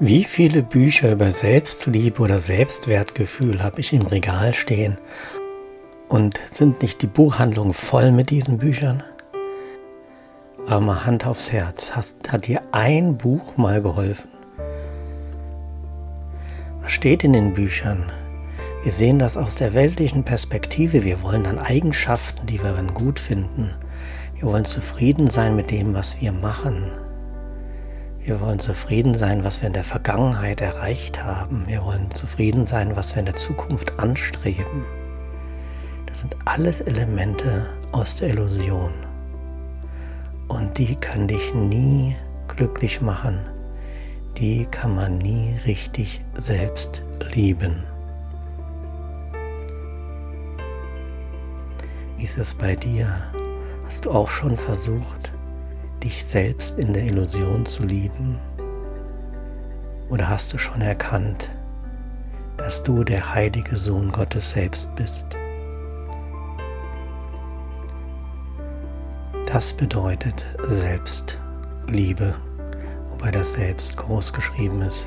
Wie viele Bücher über Selbstliebe oder Selbstwertgefühl habe ich im Regal stehen? Und sind nicht die Buchhandlungen voll mit diesen Büchern? Aber mal Hand aufs Herz, hast, hat dir ein Buch mal geholfen? Was steht in den Büchern? Wir sehen das aus der weltlichen Perspektive. Wir wollen dann Eigenschaften, die wir dann gut finden. Wir wollen zufrieden sein mit dem, was wir machen. Wir wollen zufrieden sein, was wir in der Vergangenheit erreicht haben. Wir wollen zufrieden sein, was wir in der Zukunft anstreben. Das sind alles Elemente aus der Illusion. Und die können dich nie glücklich machen. Die kann man nie richtig selbst lieben. Wie ist es bei dir? Hast du auch schon versucht, dich selbst in der Illusion zu lieben? Oder hast du schon erkannt, dass du der heilige Sohn Gottes selbst bist? Das bedeutet Selbstliebe, wobei das Selbst groß geschrieben ist.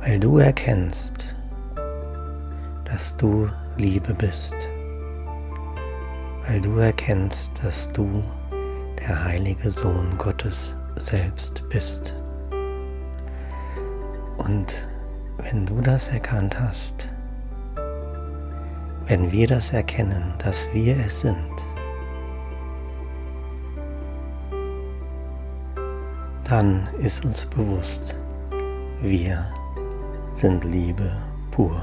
Weil du erkennst, dass du Liebe bist. Weil du erkennst, dass du der heilige Sohn Gottes selbst bist. Und wenn du das erkannt hast, wenn wir das erkennen, dass wir es sind, dann ist uns bewusst, wir sind Liebe pur.